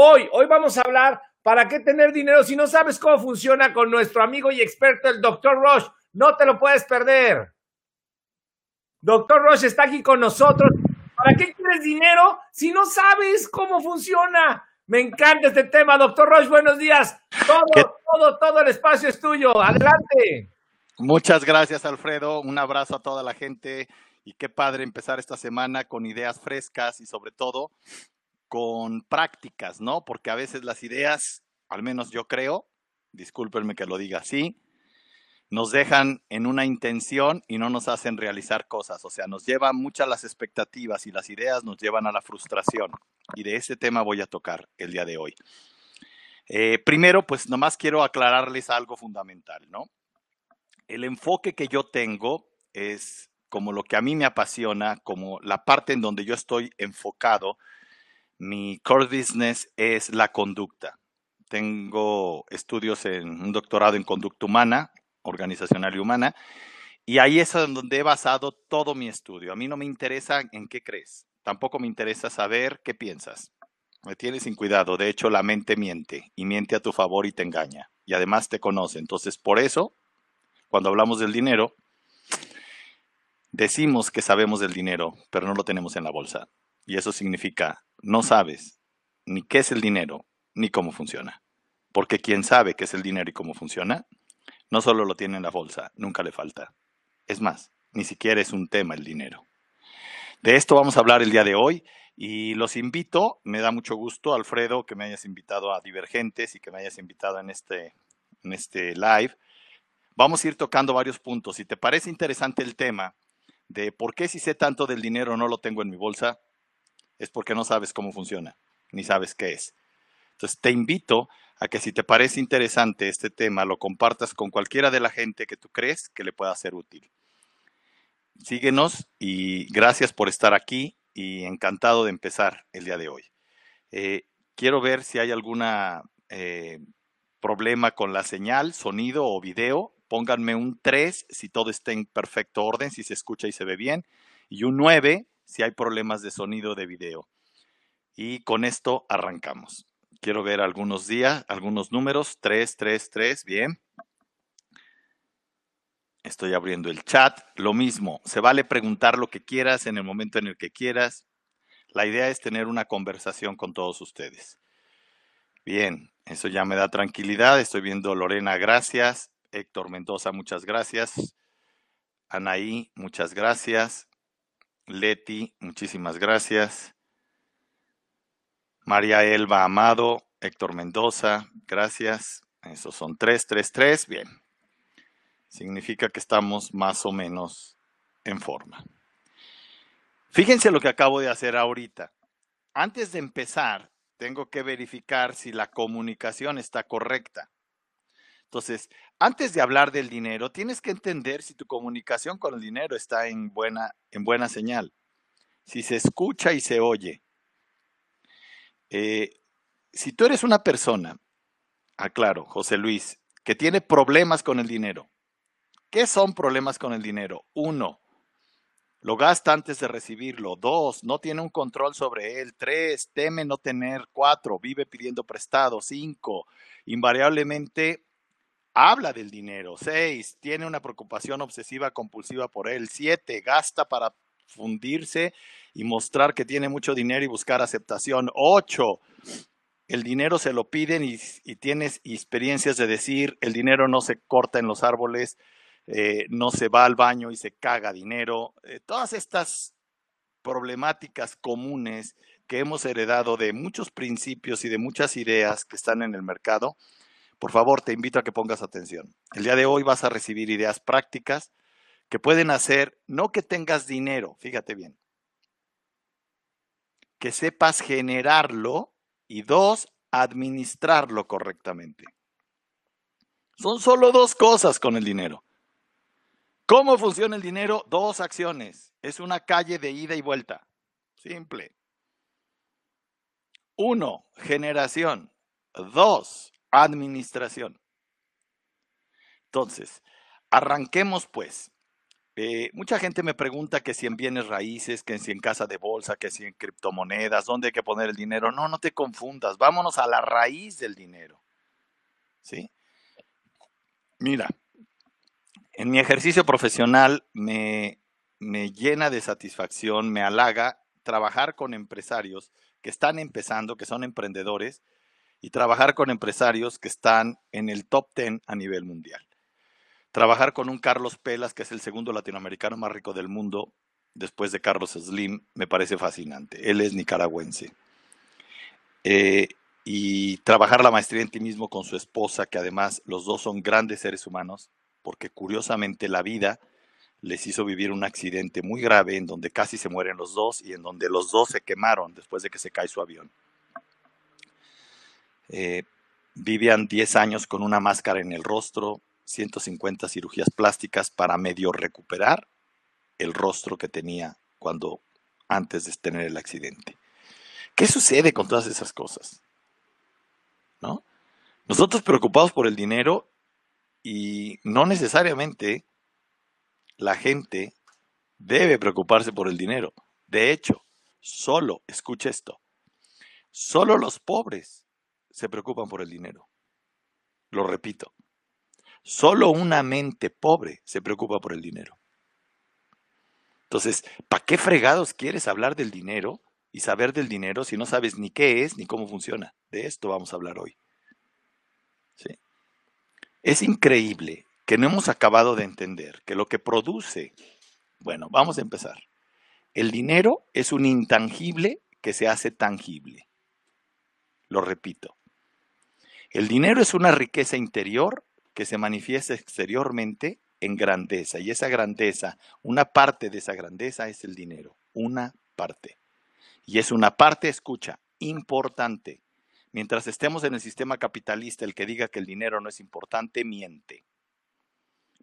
Hoy, hoy vamos a hablar para qué tener dinero si no sabes cómo funciona con nuestro amigo y experto, el doctor Roche. No te lo puedes perder. Doctor Roche está aquí con nosotros. ¿Para qué quieres dinero si no sabes cómo funciona? Me encanta este tema, doctor Roche. Buenos días. Todo, todo, todo el espacio es tuyo. Adelante. Muchas gracias, Alfredo. Un abrazo a toda la gente y qué padre empezar esta semana con ideas frescas y sobre todo con prácticas, ¿no? Porque a veces las ideas, al menos yo creo, discúlpenme que lo diga así, nos dejan en una intención y no nos hacen realizar cosas. O sea, nos llevan muchas las expectativas y las ideas nos llevan a la frustración. Y de ese tema voy a tocar el día de hoy. Eh, primero, pues nomás quiero aclararles algo fundamental, ¿no? el enfoque que yo tengo es como lo que a mí me apasiona, como la parte en donde yo estoy enfocado. Mi core business es la conducta. Tengo estudios en un doctorado en conducta humana, organizacional y humana, y ahí es donde he basado todo mi estudio. A mí no me interesa en qué crees, tampoco me interesa saber qué piensas. Me tienes sin cuidado, de hecho la mente miente y miente a tu favor y te engaña, y además te conoce. Entonces, por eso cuando hablamos del dinero, decimos que sabemos del dinero, pero no lo tenemos en la bolsa. Y eso significa, no sabes ni qué es el dinero, ni cómo funciona. Porque quien sabe qué es el dinero y cómo funciona, no solo lo tiene en la bolsa, nunca le falta. Es más, ni siquiera es un tema el dinero. De esto vamos a hablar el día de hoy y los invito, me da mucho gusto, Alfredo, que me hayas invitado a Divergentes y que me hayas invitado en este, en este live vamos a ir tocando varios puntos. Si te parece interesante el tema de por qué si sé tanto del dinero no lo tengo en mi bolsa, es porque no sabes cómo funciona, ni sabes qué es. Entonces te invito a que si te parece interesante este tema, lo compartas con cualquiera de la gente que tú crees que le pueda ser útil. Síguenos y gracias por estar aquí y encantado de empezar el día de hoy. Eh, quiero ver si hay alguna eh, problema con la señal, sonido o video pónganme un 3 si todo está en perfecto orden, si se escucha y se ve bien, y un 9 si hay problemas de sonido de video. Y con esto arrancamos. Quiero ver algunos días, algunos números. 3, 3, 3, bien. Estoy abriendo el chat. Lo mismo, se vale preguntar lo que quieras en el momento en el que quieras. La idea es tener una conversación con todos ustedes. Bien, eso ya me da tranquilidad. Estoy viendo Lorena, gracias. Héctor Mendoza, muchas gracias. Anaí, muchas gracias. Leti, muchísimas gracias. María Elba Amado, Héctor Mendoza, gracias. Esos son tres, tres, tres. Bien. Significa que estamos más o menos en forma. Fíjense lo que acabo de hacer ahorita. Antes de empezar, tengo que verificar si la comunicación está correcta. Entonces, antes de hablar del dinero, tienes que entender si tu comunicación con el dinero está en buena, en buena señal, si se escucha y se oye. Eh, si tú eres una persona, aclaro, José Luis, que tiene problemas con el dinero, ¿qué son problemas con el dinero? Uno, lo gasta antes de recibirlo. Dos, no tiene un control sobre él. Tres, teme no tener. Cuatro, vive pidiendo prestado. Cinco, invariablemente habla del dinero. Seis, tiene una preocupación obsesiva compulsiva por él. Siete, gasta para fundirse y mostrar que tiene mucho dinero y buscar aceptación. Ocho, el dinero se lo piden y, tienes experiencias de decir, el dinero no se corta en los árboles, eh, no se va al baño y se caga dinero. Eh, todas estas problemáticas comunes que hemos heredado de muchos principios y de muchas ideas que están en el mercado, por favor, te invito a que pongas atención. El día de hoy vas a recibir ideas prácticas que pueden hacer, no que tengas dinero, fíjate bien, que sepas generarlo y dos, administrarlo correctamente. Son solo dos cosas con el dinero. ¿Cómo funciona el dinero? Dos acciones. Es una calle de ida y vuelta. Simple. Uno, generación. Dos, administración. Entonces, arranquemos pues. Eh, mucha gente me pregunta que si en bienes raíces, que si en casa de bolsa, que si en criptomonedas, dónde hay que poner el dinero. No, no te confundas. Vámonos a la raíz del dinero. ¿Sí? Mira, en mi ejercicio profesional me, me llena de satisfacción, me halaga trabajar con empresarios que están empezando, que son emprendedores, y trabajar con empresarios que están en el top 10 a nivel mundial. Trabajar con un Carlos Pelas, que es el segundo latinoamericano más rico del mundo, después de Carlos Slim, me parece fascinante. Él es nicaragüense. Eh, y trabajar la maestría en ti mismo con su esposa, que además los dos son grandes seres humanos, porque curiosamente la vida les hizo vivir un accidente muy grave en donde casi se mueren los dos y en donde los dos se quemaron después de que se cae su avión. Eh, vivían 10 años con una máscara en el rostro, 150 cirugías plásticas para medio recuperar el rostro que tenía cuando antes de tener el accidente. ¿Qué sucede con todas esas cosas? ¿No? Nosotros preocupados por el dinero y no necesariamente la gente debe preocuparse por el dinero. De hecho, solo, escucha esto, solo los pobres se preocupan por el dinero. Lo repito, Solo una mente pobre se preocupa por el dinero. Entonces, ¿para qué fregados quieres hablar del dinero y saber del dinero si no sabes ni qué es ni cómo funciona? De esto vamos a hablar hoy. Es increíble que no hemos acabado de entender que lo que produce, bueno, vamos a empezar. El dinero es un intangible que se hace tangible. Lo repito. El dinero es una riqueza interior que se manifiesta exteriormente en grandeza. Y esa grandeza, una parte de esa grandeza es el dinero, una parte. Y es una parte, escucha, importante. Mientras estemos en el sistema capitalista, el que diga que el dinero no es importante, miente.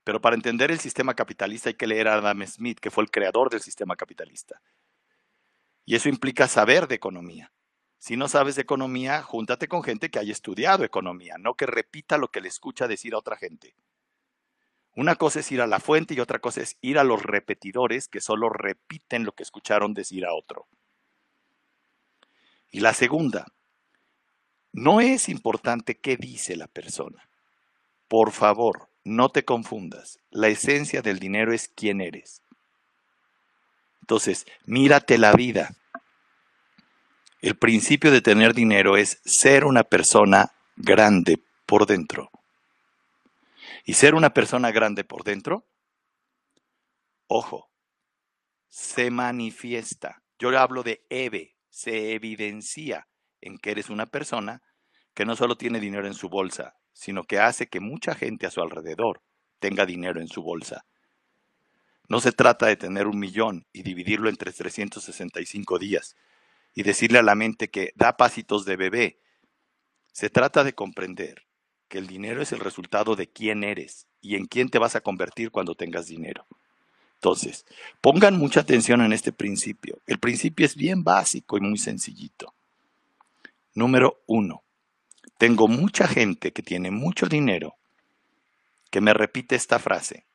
Pero para entender el sistema capitalista hay que leer a Adam Smith, que fue el creador del sistema capitalista. Y eso implica saber de economía. Si no sabes economía, júntate con gente que haya estudiado economía, no que repita lo que le escucha decir a otra gente. Una cosa es ir a la fuente y otra cosa es ir a los repetidores que solo repiten lo que escucharon decir a otro. Y la segunda, no es importante qué dice la persona. Por favor, no te confundas. La esencia del dinero es quién eres. Entonces, mírate la vida. El principio de tener dinero es ser una persona grande por dentro. Y ser una persona grande por dentro, ojo, se manifiesta. Yo hablo de EVE, se evidencia en que eres una persona que no solo tiene dinero en su bolsa, sino que hace que mucha gente a su alrededor tenga dinero en su bolsa. No se trata de tener un millón y dividirlo entre 365 días y decirle a la mente que da pasitos de bebé. Se trata de comprender que el dinero es el resultado de quién eres y en quién te vas a convertir cuando tengas dinero. Entonces, pongan mucha atención en este principio. El principio es bien básico y muy sencillito. Número uno, tengo mucha gente que tiene mucho dinero que me repite esta frase.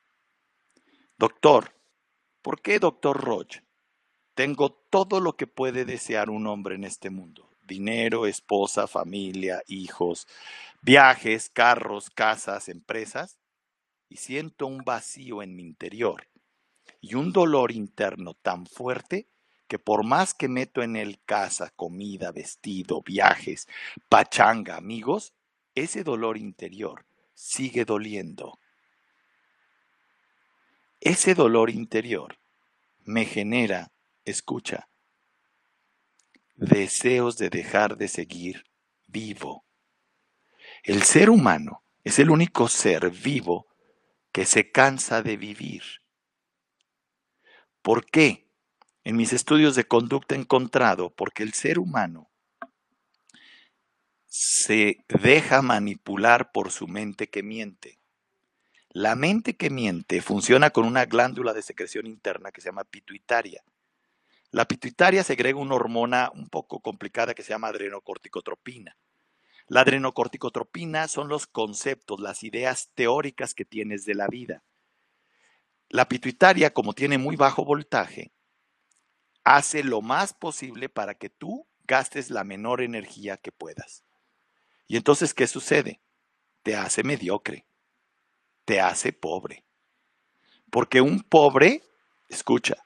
Doctor, ¿por qué doctor Roche? Tengo todo lo que puede desear un hombre en este mundo. Dinero, esposa, familia, hijos, viajes, carros, casas, empresas. Y siento un vacío en mi interior y un dolor interno tan fuerte que por más que meto en él casa, comida, vestido, viajes, pachanga, amigos, ese dolor interior sigue doliendo. Ese dolor interior me genera escucha, deseos de dejar de seguir vivo. El ser humano es el único ser vivo que se cansa de vivir. ¿Por qué? En mis estudios de conducta he encontrado porque el ser humano se deja manipular por su mente que miente. La mente que miente funciona con una glándula de secreción interna que se llama pituitaria. La pituitaria segrega una hormona un poco complicada que se llama adrenocorticotropina. La adrenocorticotropina son los conceptos, las ideas teóricas que tienes de la vida. la pituitaria, como tiene muy bajo voltaje, hace lo más posible para que tú gastes la menor energía que puedas. Y entonces, ¿qué sucede? Te hace mediocre, te hace pobre. Porque un pobre, escucha,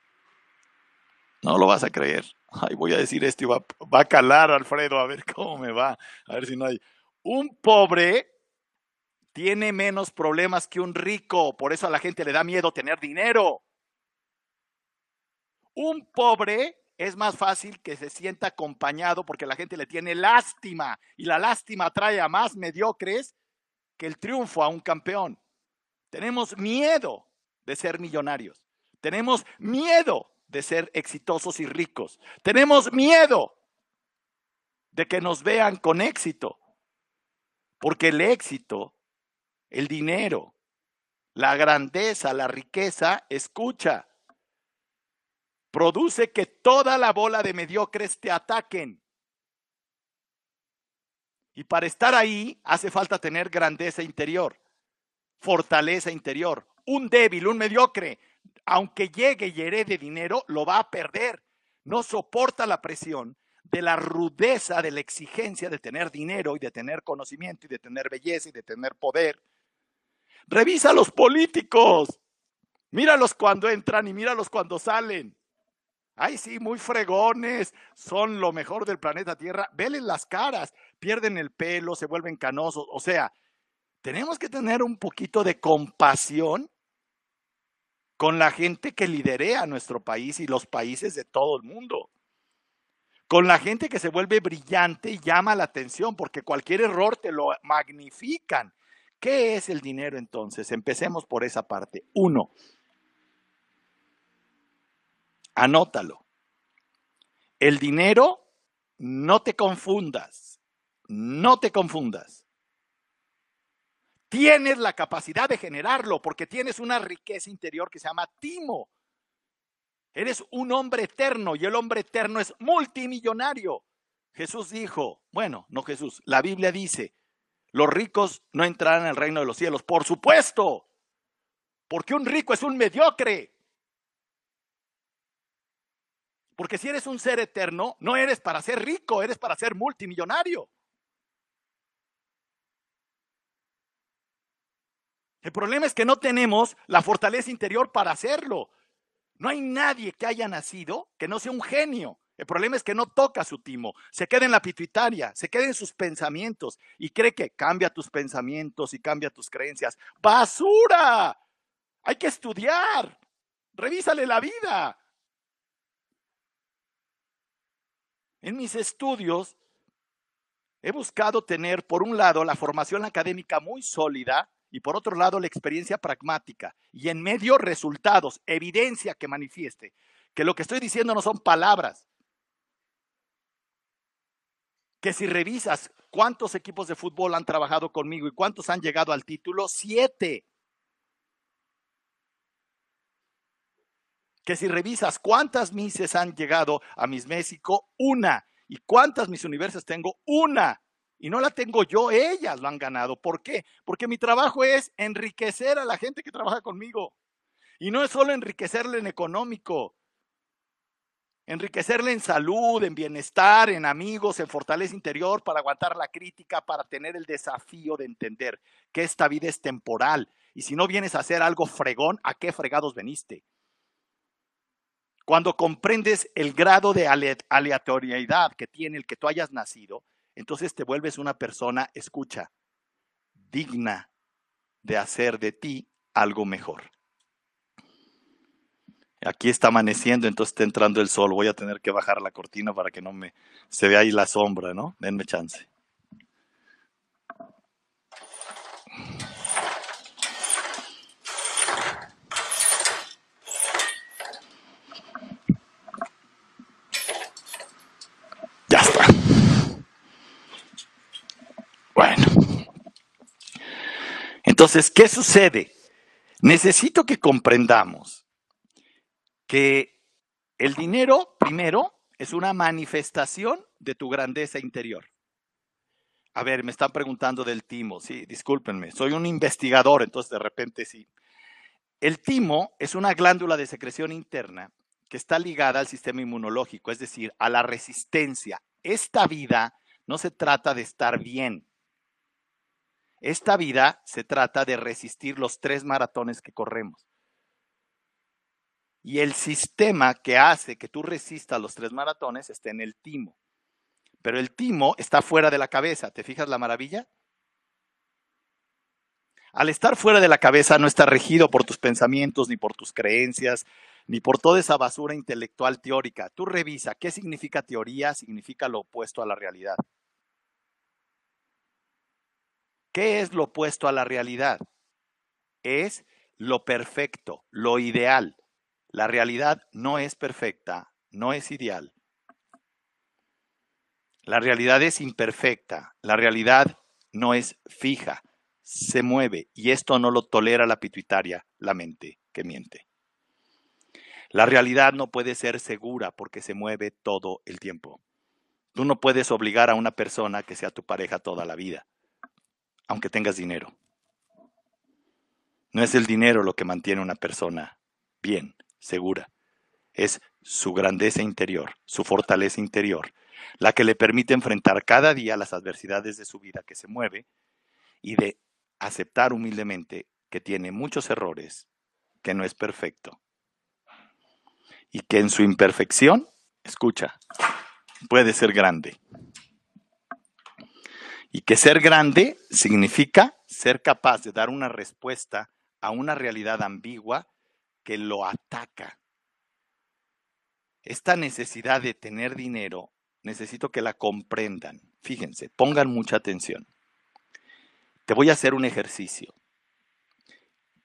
no lo vas a creer. Ay, voy a decir esto y va, a calar, Alfredo, a ver cómo me va, a ver si no hay. Un pobre tiene menos problemas que un rico, por eso a la gente le da miedo tener dinero. Un pobre es más fácil que se sienta acompañado porque la gente le tiene lástima y la lástima trae a más mediocres que el triunfo a un campeón. Tenemos miedo de ser millonarios. Tenemos miedo de ser exitosos y ricos. Tenemos miedo de que nos vean con éxito. Porque el éxito, el dinero, la grandeza, la riqueza, escucha, produce que toda la bola de mediocres te ataquen. Y para estar ahí hace falta tener grandeza interior, fortaleza interior. Un débil, un mediocre, aunque llegue y herede dinero, lo va a perder. No soporta la presión de la rudeza, de la exigencia de tener dinero y de tener conocimiento y de tener belleza y de tener poder. Revisa a los políticos. Míralos cuando entran y míralos cuando salen. Ay, sí, muy fregones, son lo mejor del planeta Tierra. Vele las caras, pierden el pelo, se vuelven canosos. O sea, tenemos que tener un poquito de compasión con la gente que liderea nuestro país y los países de todo el mundo. Con la gente que se vuelve brillante y llama la atención, porque cualquier error te lo magnifican. ¿Qué es el dinero entonces? Empecemos por esa parte. Uno, Anótalo. El dinero, no te confundas, no te confundas. Tienes la capacidad de generarlo porque tienes una riqueza interior que se llama timo. Eres un hombre eterno y el hombre eterno es multimillonario. Jesús dijo, bueno, no Jesús, la Biblia dice, los ricos no entrarán el reino de los cielos. Por supuesto, porque un rico es un mediocre. Porque si eres un ser eterno, no eres para ser rico, eres para ser multimillonario. El problema es que no tenemos la fortaleza interior para hacerlo. No hay nadie que haya nacido que no sea un genio. El problema es que no toca su timo, se queda en la pituitaria, se queda en sus pensamientos y cree que cambia tus pensamientos y cambia tus creencias. ¡Basura! Hay que estudiar. Revísale la vida. En mis estudios he buscado tener, por un lado, la formación académica muy sólida y por otro lado, la experiencia pragmática y en medio resultados, evidencia que manifieste que lo que estoy diciendo no son palabras. Que si revisas cuántos equipos de fútbol han trabajado conmigo y cuántos han llegado al título, siete. que si revisas cuántas mises han llegado a Miss México, una. ¿Y cuántas mis universos tengo? Una. Y no la tengo yo, ellas lo han ganado. ¿Por qué? Porque mi trabajo es enriquecer a la gente que trabaja conmigo. Y no es solo enriquecerle en económico, enriquecerle en salud, en bienestar, en amigos, en fortaleza interior, para aguantar la crítica, para tener el desafío de entender que esta vida es temporal. Y si no vienes a hacer algo fregón, ¿a qué fregados veniste? Cuando comprendes el grado de aleatoriedad que tiene el que tú hayas nacido, entonces te vuelves una persona, escucha, digna de hacer de ti algo mejor. Aquí está amaneciendo, entonces está entrando el sol. Voy a tener que bajar la cortina para que no me se vea ahí la sombra, ¿no? Denme chance. Entonces, ¿qué sucede? Necesito que comprendamos que el dinero, primero, es una manifestación de tu grandeza interior. A ver, me están preguntando del timo, sí, discúlpenme, soy un investigador, entonces de repente sí. El timo es una glándula de secreción interna que está ligada al sistema inmunológico, es decir, a la resistencia. Esta vida no se trata de estar bien. Esta vida se trata de resistir los tres maratones que corremos. Y el sistema que hace que tú resistas los tres maratones está en el timo. Pero el timo está fuera de la cabeza. ¿Te fijas la maravilla? Al estar fuera de la cabeza no está regido por tus pensamientos, ni por tus creencias, ni por toda esa basura intelectual teórica. Tú revisa qué significa teoría, significa lo opuesto a la realidad. ¿Qué es lo opuesto a la realidad? Es lo perfecto, lo ideal. La realidad no es perfecta, no es ideal. La realidad es imperfecta, la realidad no es fija, se mueve y esto no lo tolera la pituitaria, la mente que miente. La realidad no puede ser segura porque se mueve todo el tiempo. Tú no puedes obligar a una persona que sea tu pareja toda la vida, aunque tengas dinero. No es el dinero lo que mantiene una persona bien, segura. Es su grandeza interior, su fortaleza interior, la que le permite enfrentar cada día las adversidades de su vida que se mueve y de aceptar humildemente que tiene muchos errores, que no es perfecto y que en su imperfección, escucha, puede ser grande. Y que ser grande significa ser capaz de dar una respuesta a una realidad ambigua que lo ataca. Esta necesidad de tener dinero, necesito que la comprendan. Fíjense, pongan mucha atención. Te voy a hacer un ejercicio.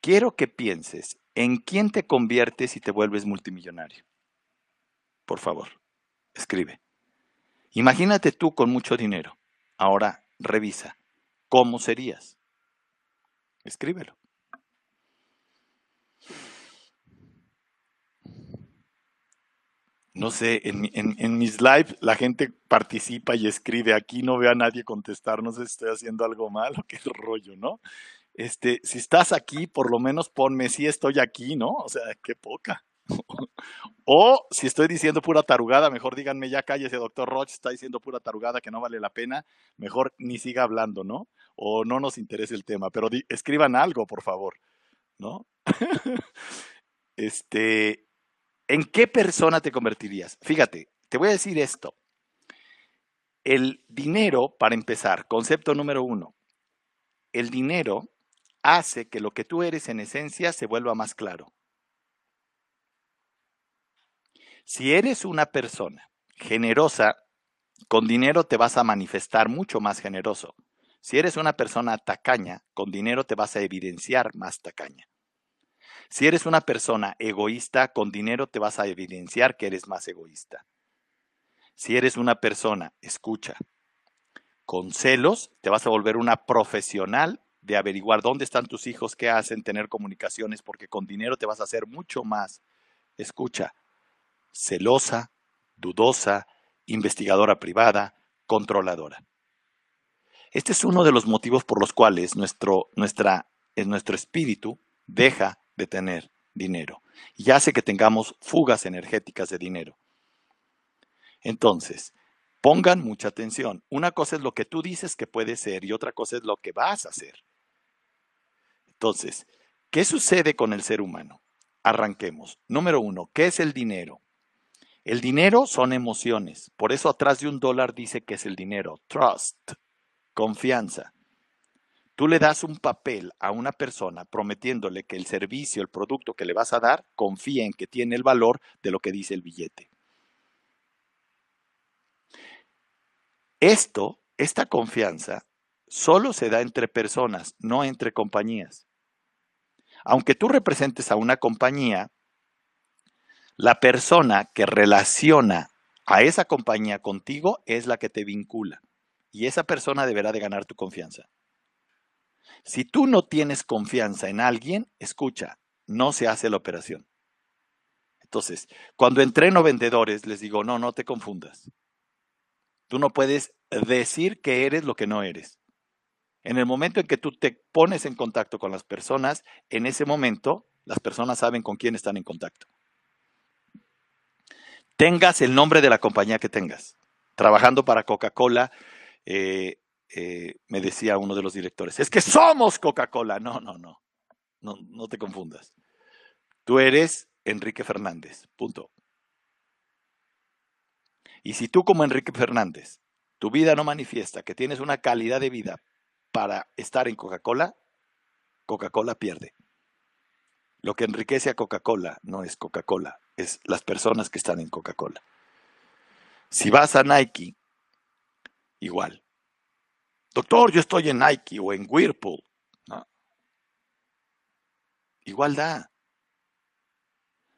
Quiero que pienses ¿En quién te conviertes si te vuelves multimillonario? Por favor, escribe. Imagínate tú con mucho dinero. Ahora revisa. ¿Cómo serías? Escríbelo. No sé, en, mis lives la gente participa y escribe. Aquí no veo a nadie contestar. No sé si estoy haciendo algo mal o qué rollo, ¿no? este, si estás aquí, por lo menos ponme si estoy aquí, ¿no? O sea, qué poca. O si estoy diciendo pura tarugada, mejor díganme ya cállese, doctor Roche, está diciendo pura tarugada que no vale la pena, mejor ni siga hablando, ¿no? O no nos interese el tema, pero escriban algo, por favor, ¿no? este, ¿en qué persona te convertirías? Fíjate, te voy a decir esto. El dinero, para empezar, concepto número uno, el dinero hace que lo que tú eres en esencia se vuelva más claro. Si eres una persona generosa, con dinero te vas a manifestar mucho más generoso. Si eres una persona tacaña, con dinero te vas a evidenciar más tacaña. Si eres una persona egoísta, con dinero te vas a evidenciar que eres más egoísta. Si eres una persona, escucha, con celos, te vas a volver una profesional de averiguar dónde están tus hijos, qué hacen, tener comunicaciones, porque con dinero te vas a hacer mucho más. Escucha, celosa, dudosa, investigadora privada, controladora. Este es uno de los motivos por los cuales nuestro, nuestra, nuestro espíritu deja de tener dinero y hace que tengamos fugas energéticas de dinero. Entonces, pongan mucha atención. Una cosa es lo que tú dices que puede ser y otra cosa es lo que vas a hacer. Entonces, ¿qué sucede con el ser humano? Arranquemos. Número uno, ¿qué es el dinero? El dinero son emociones. Por eso atrás de un dólar dice que es el dinero. Trust, confianza. Tú le das un papel a una persona prometiéndole que el servicio, el producto que le vas a dar, confía en que tiene el valor de lo que dice el billete. Esto, esta confianza, solo se da entre personas, no entre compañías. Aunque tú representes a una compañía, la persona que relaciona a esa compañía contigo es la que te vincula. Y esa persona deberá de ganar tu confianza. Si tú no tienes confianza en alguien, escucha, no se hace la operación. Entonces, cuando entreno vendedores, les digo, no, no te confundas. Tú no puedes decir que eres lo que no eres. En el momento en que tú te pones en contacto con las personas, en ese momento Las personas saben con quién están en contacto. Tengas el nombre de la compañía que tengas. Trabajando para Coca-Cola, eh, eh, me decía uno de los directores, es que somos Coca-Cola. No, no, no, no, no te confundas. Tú eres Enrique Fernández, punto. Y si tú como Enrique Fernández, tu vida no manifiesta que tienes una calidad de vida para estar en Coca-Cola, Coca-Cola pierde. Lo que enriquece a Coca-Cola no es Coca-Cola, es las personas que están en Coca-Cola. Si vas a Nike, igual. Doctor, yo estoy en Nike o en Whirlpool. Igual da.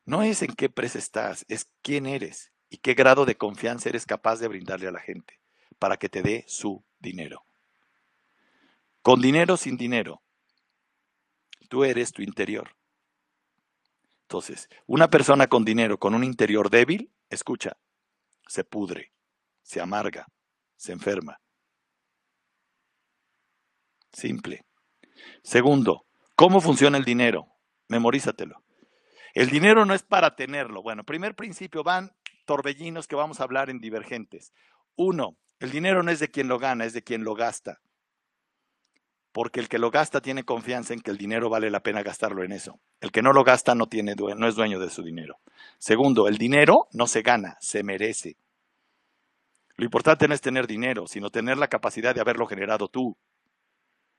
No es en qué empresa estás, es quién eres y qué grado de confianza eres capaz de brindarle a la gente para que te dé su dinero. Con dinero sin dinero, tú eres tu interior. Entonces, una persona con dinero, con un interior débil, escucha, se pudre, se amarga, se enferma. Simple. Segundo, ¿cómo funciona el dinero? Memorízatelo. El dinero no es para tenerlo. Bueno, primer principio, van torbellinos que vamos a hablar en divergentes. Uno, el dinero no es de quien lo gana, es de quien lo gasta. Porque el que lo gasta tiene confianza en que el dinero vale la pena gastarlo en eso. El que no lo gasta no, tiene, no es dueño de su dinero. Segundo, el dinero no se gana, se merece. Lo importante no es tener dinero, sino tener la capacidad de haberlo generado tú.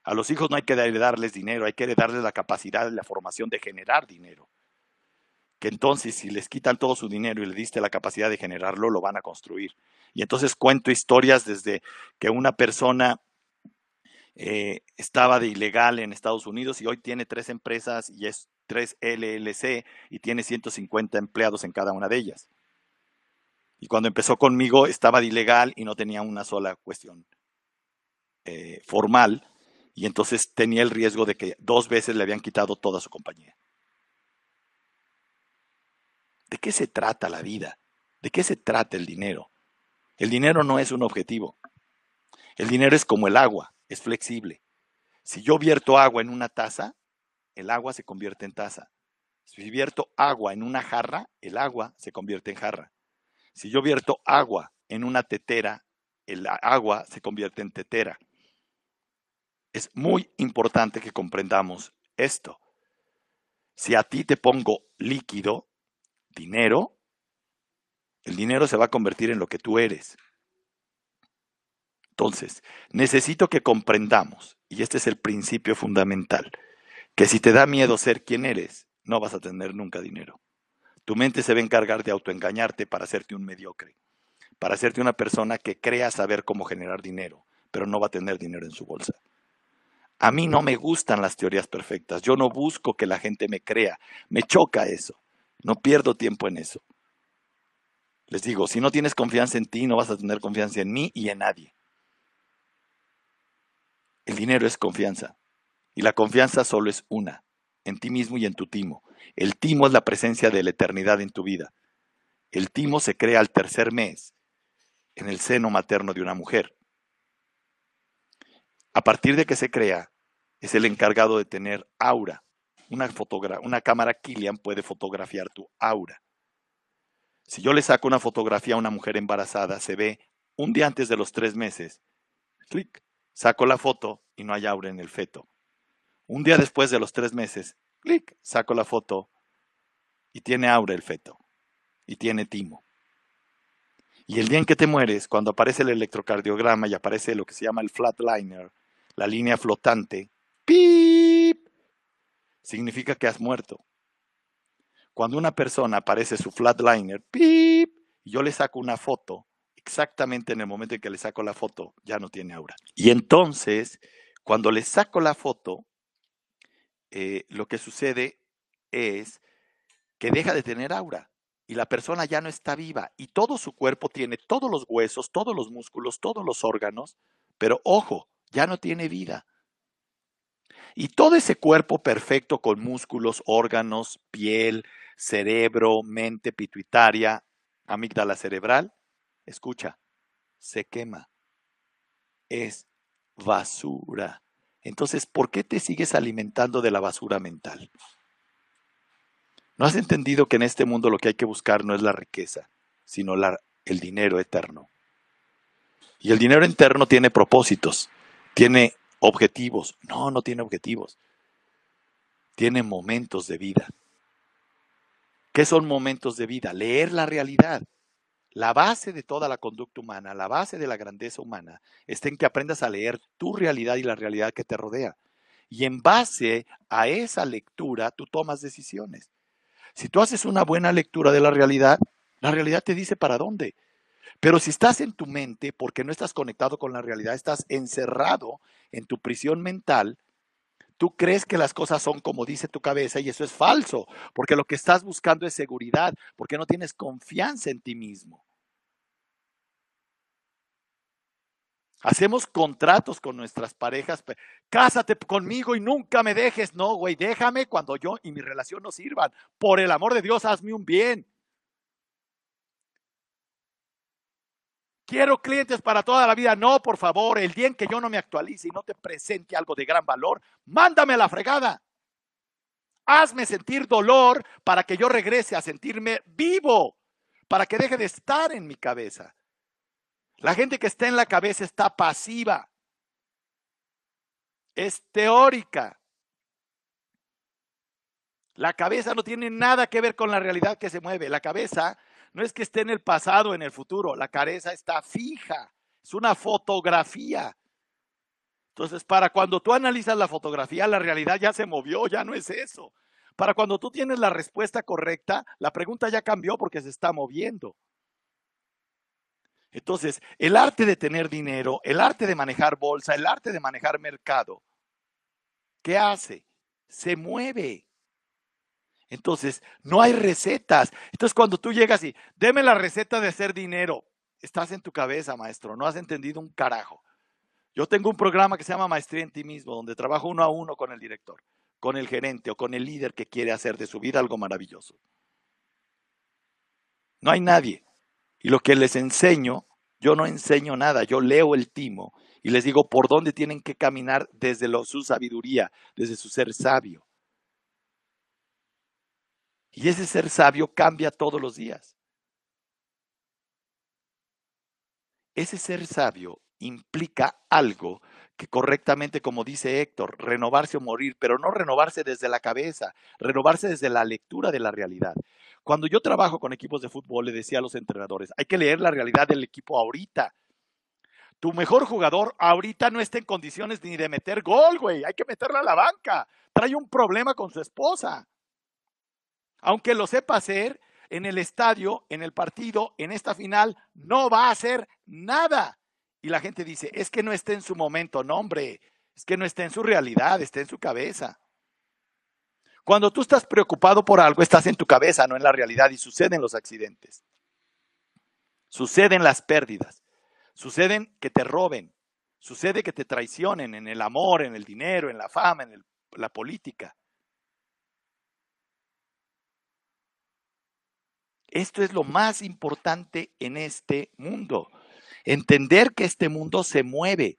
A los hijos no hay que darles dinero, hay que darles la capacidad y la formación de generar dinero que entonces si les quitan todo su dinero y le diste la capacidad de generarlo, lo van a construir. Y entonces cuento historias desde que una persona eh, estaba de ilegal en Estados Unidos y hoy tiene tres empresas y es tres LLC y tiene 150 empleados en cada una de ellas. Y cuando empezó conmigo estaba de ilegal y no tenía una sola cuestión eh, formal y entonces tenía el riesgo de que dos veces le habían quitado toda su compañía. ¿De qué se trata la vida? ¿De qué se trata el dinero? El dinero no es un objetivo. El dinero es como el agua, es flexible. Si yo vierto agua en una taza, el agua se convierte en taza. Si vierto agua en una jarra, el agua se convierte en jarra. Si yo vierto agua en una tetera, el agua se convierte en tetera. Es muy importante que comprendamos esto. Si a ti te pongo líquido, dinero, el dinero se va a convertir en lo que tú eres. Entonces, necesito que comprendamos, y este es el principio fundamental, que si te da miedo ser quien eres, no vas a tener nunca dinero. Tu mente se va a encargar de autoengañarte para hacerte un mediocre, para hacerte una persona que crea saber cómo generar dinero, pero no va a tener dinero en su bolsa. A mí no me gustan las teorías perfectas, yo no busco que la gente me crea, me choca eso. No pierdo tiempo en eso. Les digo, si no tienes confianza en ti, no vas a tener confianza en mí y en nadie. El dinero es confianza. Y la confianza solo es una, en ti mismo y en tu timo. El timo es la presencia de la eternidad en tu vida. El timo se crea al tercer mes en el seno materno de una mujer. A partir de que se crea, es el encargado de tener aura, una, una cámara Killian puede fotografiar tu aura. Si yo le saco una fotografía a una mujer embarazada, se ve un día antes de los tres meses. Clic, saco la foto y no hay aura en el feto. Un día después de los tres meses, clic, saco la foto y tiene aura el feto. Y tiene timo. Y el día en que te mueres, cuando aparece el electrocardiograma y aparece lo que se llama el flatliner, la línea flotante, ¡pip! significa que has muerto. Cuando una persona aparece su flatliner, ¡pip! y yo le saco una foto, exactamente en el momento en que le saco la foto, ya no tiene aura. Y entonces, cuando le saco la foto, eh, lo que sucede es que deja de tener aura y la persona ya no está viva y todo su cuerpo tiene todos los huesos, todos los músculos, todos los órganos, pero ojo, ya no tiene vida. Y todo ese cuerpo perfecto con músculos, órganos, piel, cerebro, mente pituitaria, amígdala cerebral, escucha, se quema. Es basura. Entonces, ¿por qué te sigues alimentando de la basura mental? No has entendido que en este mundo lo que hay que buscar no es la riqueza, sino el dinero eterno. Y el dinero eterno tiene propósitos, tiene objetivos. No, no tiene objetivos. Tiene momentos de vida. ¿Qué son momentos de vida? Leer la realidad. La base de toda la conducta humana, la base de la grandeza humana, está en que aprendas a leer tu realidad y la realidad que te rodea. Y en base a esa lectura, tú tomas decisiones. Si tú haces una buena lectura de la realidad, la realidad te dice para dónde. Pero si estás en tu mente, porque no estás conectado con la realidad, estás encerrado en tu prisión mental, tú crees que las cosas son como dice tu cabeza y eso es falso, porque lo que estás buscando es seguridad, porque no tienes confianza en ti mismo. Hacemos contratos con nuestras parejas. Cásate conmigo y nunca me dejes. No, güey, déjame cuando yo y mi relación no sirvan. Por el amor de Dios, hazme un bien. Quiero clientes para toda la vida. No, por favor, el día en que yo no me actualice y no te presente algo de gran valor, mándame a la fregada. Hazme sentir dolor para que yo regrese a sentirme vivo, para que deje de estar en mi cabeza. La gente que está en la cabeza está pasiva. Es teórica. La cabeza no tiene nada que ver con la realidad que se mueve. La cabeza no es que esté en el pasado o en el futuro. La cabeza está fija. Es una fotografía. Entonces, para cuando tú analizas la fotografía, la realidad ya se movió, ya no es eso. Para cuando tú tienes la respuesta correcta, la pregunta ya cambió porque se está moviendo. Entonces, el arte de tener dinero, el arte de manejar bolsa, el arte de manejar mercado, ¿qué hace? Se mueve. Entonces, no hay recetas. Entonces, cuando tú llegas y, deme la receta de hacer dinero, estás en tu cabeza, maestro, no has entendido un carajo. Yo tengo un programa que se llama Maestría en ti mismo, donde trabajo uno a uno con el director, con el gerente o con el líder que quiere hacer de su vida algo maravilloso. No hay nadie. Y lo que les enseño, yo no enseño nada, yo leo el timo y les digo por dónde tienen que caminar desde su sabiduría, desde su ser sabio. Y ese ser sabio cambia todos los días. Ese ser sabio implica algo que correctamente, como dice Héctor, renovarse o morir, pero no renovarse desde la cabeza, renovarse desde la lectura de la realidad. Cuando yo trabajo con equipos de fútbol, le decía a los entrenadores, hay que leer la realidad del equipo ahorita. Tu mejor jugador ahorita no está en condiciones ni de meter gol, güey. Hay que meterla a la banca. Trae un problema con su esposa. Aunque lo sepa hacer, en el estadio, en el partido, en esta final, no va a hacer nada. Y la gente dice, es que no está en su momento. No, hombre, es que no está en su realidad, está en su cabeza. Cuando tú estás preocupado por algo, estás en tu cabeza, no en la realidad, y suceden los accidentes. Suceden las pérdidas. Suceden que te roben. Sucede que te traicionen en el amor, en el dinero, en la fama, en la política. Esto es lo más importante en este mundo. Entender que este mundo se mueve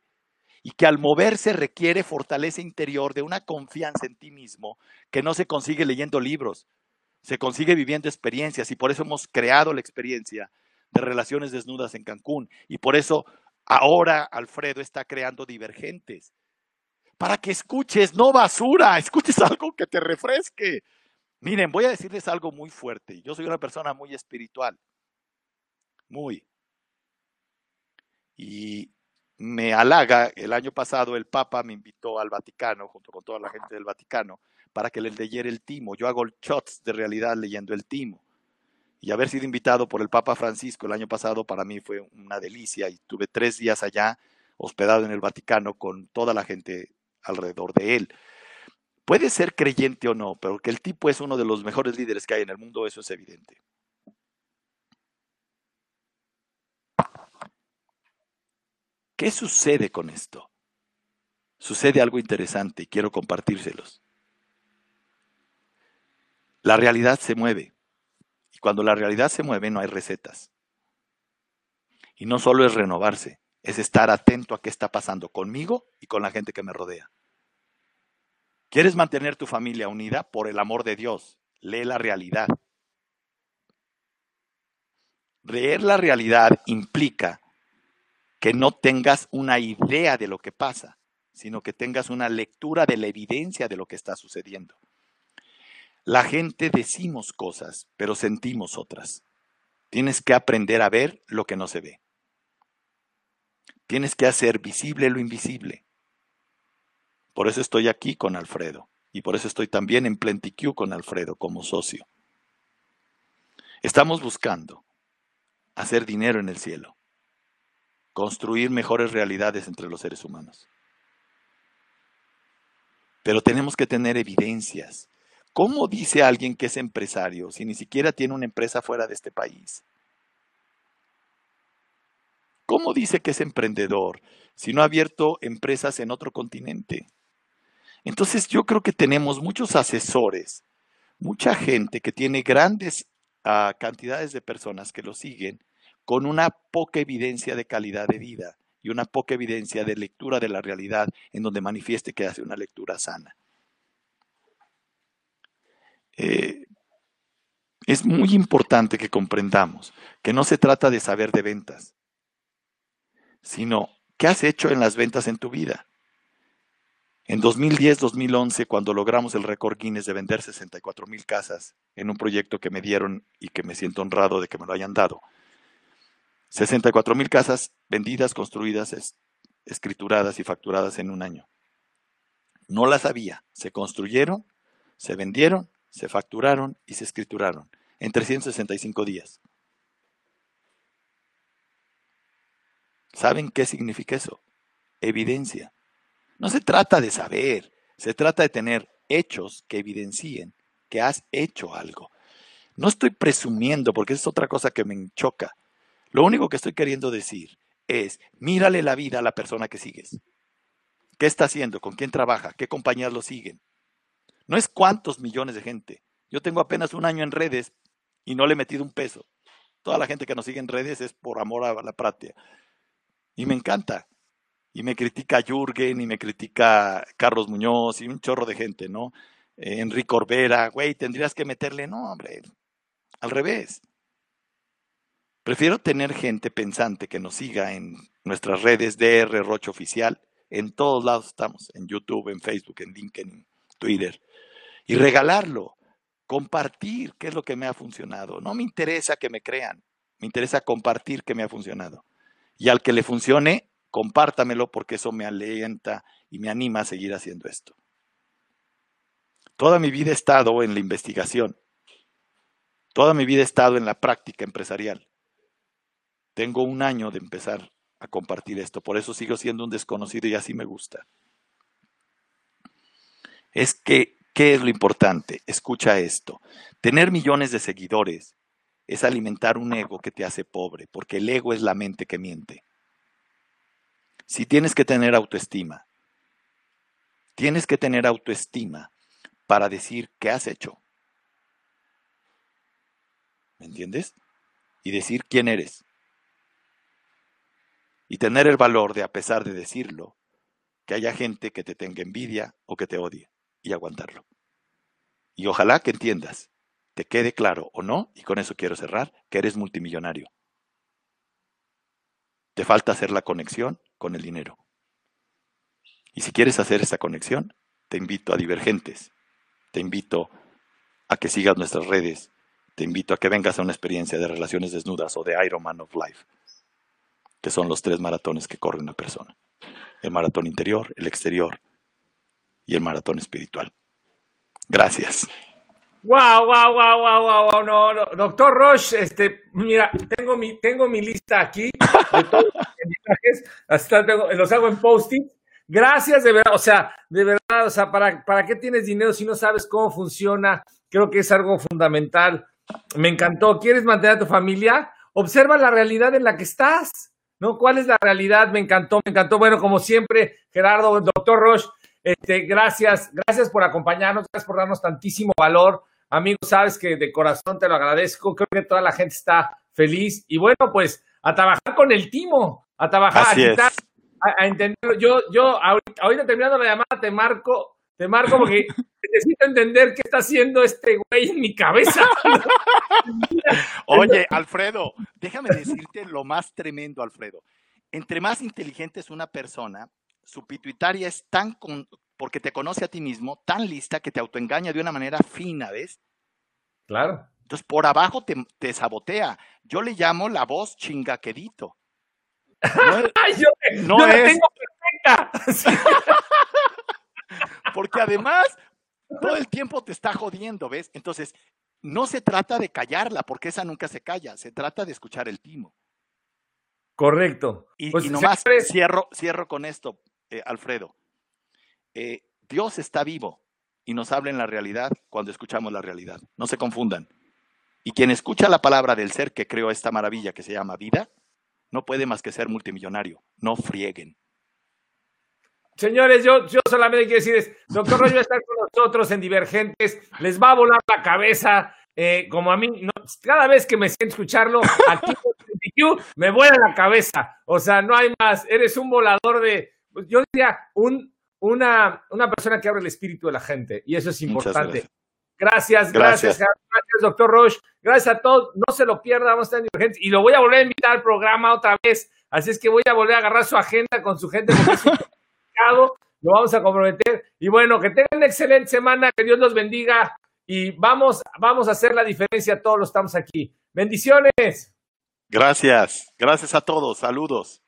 y que al moverse requiere fortaleza interior de una confianza en ti mismo que no se consigue leyendo libros, se consigue viviendo experiencias y por eso hemos creado la experiencia de relaciones desnudas en Cancún y por eso ahora Alfredo está creando divergentes. Para que escuches, no basura, escuches algo que te refresque. Miren, voy a decirles algo muy fuerte. Yo soy una persona muy espiritual. Muy. Y me halaga, el año pasado el Papa me invitó al Vaticano, junto con toda la gente del Vaticano, para que les leyera el timo. Yo hago shots de realidad leyendo el timo. Y haber sido invitado por el Papa Francisco el año pasado para mí fue una delicia y tuve tres días allá hospedado en el Vaticano con toda la gente alrededor de él. Puede ser creyente o no, pero que el tipo es uno de los mejores líderes que hay en el mundo, eso es evidente. ¿Qué sucede con esto? Sucede algo interesante y quiero compartírselos. La realidad se mueve. Y cuando la realidad se mueve no hay recetas. Y no solo es renovarse, es estar atento a qué está pasando conmigo y con la gente que me rodea. ¿Quieres mantener tu familia unida? Por el amor de Dios, lee la realidad. Leer la realidad implica que no tengas una idea de lo que pasa, sino que tengas una lectura de la evidencia de lo que está sucediendo. La gente decimos cosas, pero sentimos otras. Tienes que aprender a ver lo que no se ve. Tienes que hacer visible lo invisible. Por eso estoy aquí con Alfredo y por eso estoy también en PlentiQ con Alfredo como socio. Estamos buscando hacer dinero en el cielo, construir mejores realidades entre los seres humanos. Pero tenemos que tener evidencias. ¿Cómo dice alguien que es empresario si ni siquiera tiene una empresa fuera de este país? ¿Cómo dice que es emprendedor si no ha abierto empresas en otro continente? Entonces yo creo que tenemos muchos asesores, mucha gente que tiene grandes uh, cantidades de personas que lo siguen con una poca evidencia de calidad de vida y una poca evidencia de lectura de la realidad en donde manifieste que hace una lectura sana. Eh, es muy importante que comprendamos que no se trata de saber de ventas, sino qué has hecho en las ventas en tu vida. En 2010-2011, cuando logramos el récord Guinness de vender 64 mil casas en un proyecto que me dieron y que me siento honrado de que me lo hayan dado, 64 mil casas vendidas, construidas, escrituradas y facturadas en un año. No las había, se construyeron, se vendieron, se facturaron y se escrituraron en 365 días. ¿Saben qué significa eso? Evidencia. No se trata de saber, se trata de tener hechos que evidencien que has hecho algo. No estoy presumiendo, porque es otra cosa que me choca. Lo único que estoy queriendo decir es, mírale la vida a la persona que sigues. ¿Qué está haciendo? ¿Con quién trabaja? ¿Qué compañías lo siguen? No es cuántos millones de gente. Yo tengo apenas un año en redes y no le he metido un peso. Toda la gente que nos sigue en redes es por amor a la práctica. Y me encanta y me critica Jürgen y me critica Carlos Muñoz y un chorro de gente, ¿no? Eh, Enrique Orbera, güey, tendrías que meterle, no, hombre, al revés. Prefiero tener gente pensante que nos siga en nuestras redes DR Roche Oficial. En todos lados estamos, en YouTube, en Facebook, en LinkedIn, Twitter. Y regalarlo, compartir qué es lo que me ha funcionado. No me interesa que me crean, me interesa compartir qué me ha funcionado. Y al que le funcione, compártamelo porque eso me alienta y me anima a seguir haciendo esto. Toda mi vida he estado en la investigación. Toda mi vida he estado en la práctica empresarial. Tengo un año de empezar a compartir esto, por eso sigo siendo un desconocido y así me gusta. Es que, ¿qué es lo importante? Escucha esto. Tener millones de seguidores es alimentar un ego que te hace pobre, porque el ego es la mente que miente. Si tienes que tener autoestima, tienes que tener autoestima para decir qué has hecho. ¿Me entiendes? Y decir quién eres. Y tener el valor de, a pesar de decirlo, que haya gente que te tenga envidia o que te odie y aguantarlo. Y ojalá que entiendas, te quede claro o no, y con eso quiero cerrar, que eres multimillonario. Te falta hacer la conexión con el dinero. Y si quieres hacer esa conexión, te invito a Divergentes, te invito a que sigas nuestras redes, te invito a que vengas a una experiencia de relaciones desnudas o de Ironman of Life, que son los tres maratones que corre una persona. El maratón interior, el exterior y el maratón espiritual. Gracias. Wow, wow, wow, wow, wow, no, no, doctor Roche, este, mira, tengo mi, tengo mi lista aquí de todos los mensajes, hasta los hago en post-it. Gracias, de verdad, o sea, de verdad, o sea, ¿para, ¿para qué tienes dinero si no sabes cómo funciona? Creo que es algo fundamental. Me encantó. ¿Quieres mantener a tu familia? Observa la realidad en la que estás, ¿no? ¿Cuál es la realidad? Me encantó, me encantó. Bueno, como siempre, Gerardo, doctor Roche, este, gracias, gracias por acompañarnos, gracias por darnos tantísimo valor. Amigo, sabes que de corazón te lo agradezco. Creo que toda la gente está feliz. Y bueno, pues a trabajar con el timo, a trabajar, a, a, entenderlo. Yo, yo ahorita, terminando la llamada te marco Te marco porque necesito entender qué está haciendo este güey en mi cabeza. Oye, Alfredo, déjame decirte lo más tremendo, Alfredo. Entre más inteligente es una persona, su pituitaria es tan, porque te conoce a ti mismo, tan lista que te autoengaña de una manera fina, ¿ves? Claro. Entonces, por abajo te, sabotea. Yo le llamo la voz chingaquedito. No es, yo, no yo es... tengo perfecta. Porque además, todo el tiempo te está jodiendo, ¿ves? Entonces, no se trata de callarla, porque esa nunca se calla, se trata de escuchar el timo. Correcto. Y, pues, nomás cierro, cierro con esto, eh, Alfredo. Eh, Dios está vivo y nos habla en la realidad cuando escuchamos la realidad. No se confundan. Y quien escucha la palabra del ser que creó esta maravilla que se llama vida, no puede más que ser multimillonario. No frieguen. Señores, yo, yo solamente quiero decirles, doctor Rollo va estar con nosotros en Divergentes, les va a volar la cabeza, eh, como a mí, cada vez que me siento escucharlo, aquí me vuela la cabeza, o sea, no hay más, eres un volador de, yo diría, un, una, una persona que abre el espíritu de la gente, y eso es importante. Gracias, gracias, gracias, doctor Roche. Gracias a todos. No se lo pierda, vamos a estar en. Y lo voy a volver a invitar al programa otra vez. Así es que voy a volver a agarrar su agenda con su gente. lo vamos a comprometer. Y bueno, que tengan una excelente semana, que Dios los bendiga y vamos, vamos a hacer la diferencia, todos los estamos aquí. Bendiciones. Gracias, gracias a todos, saludos.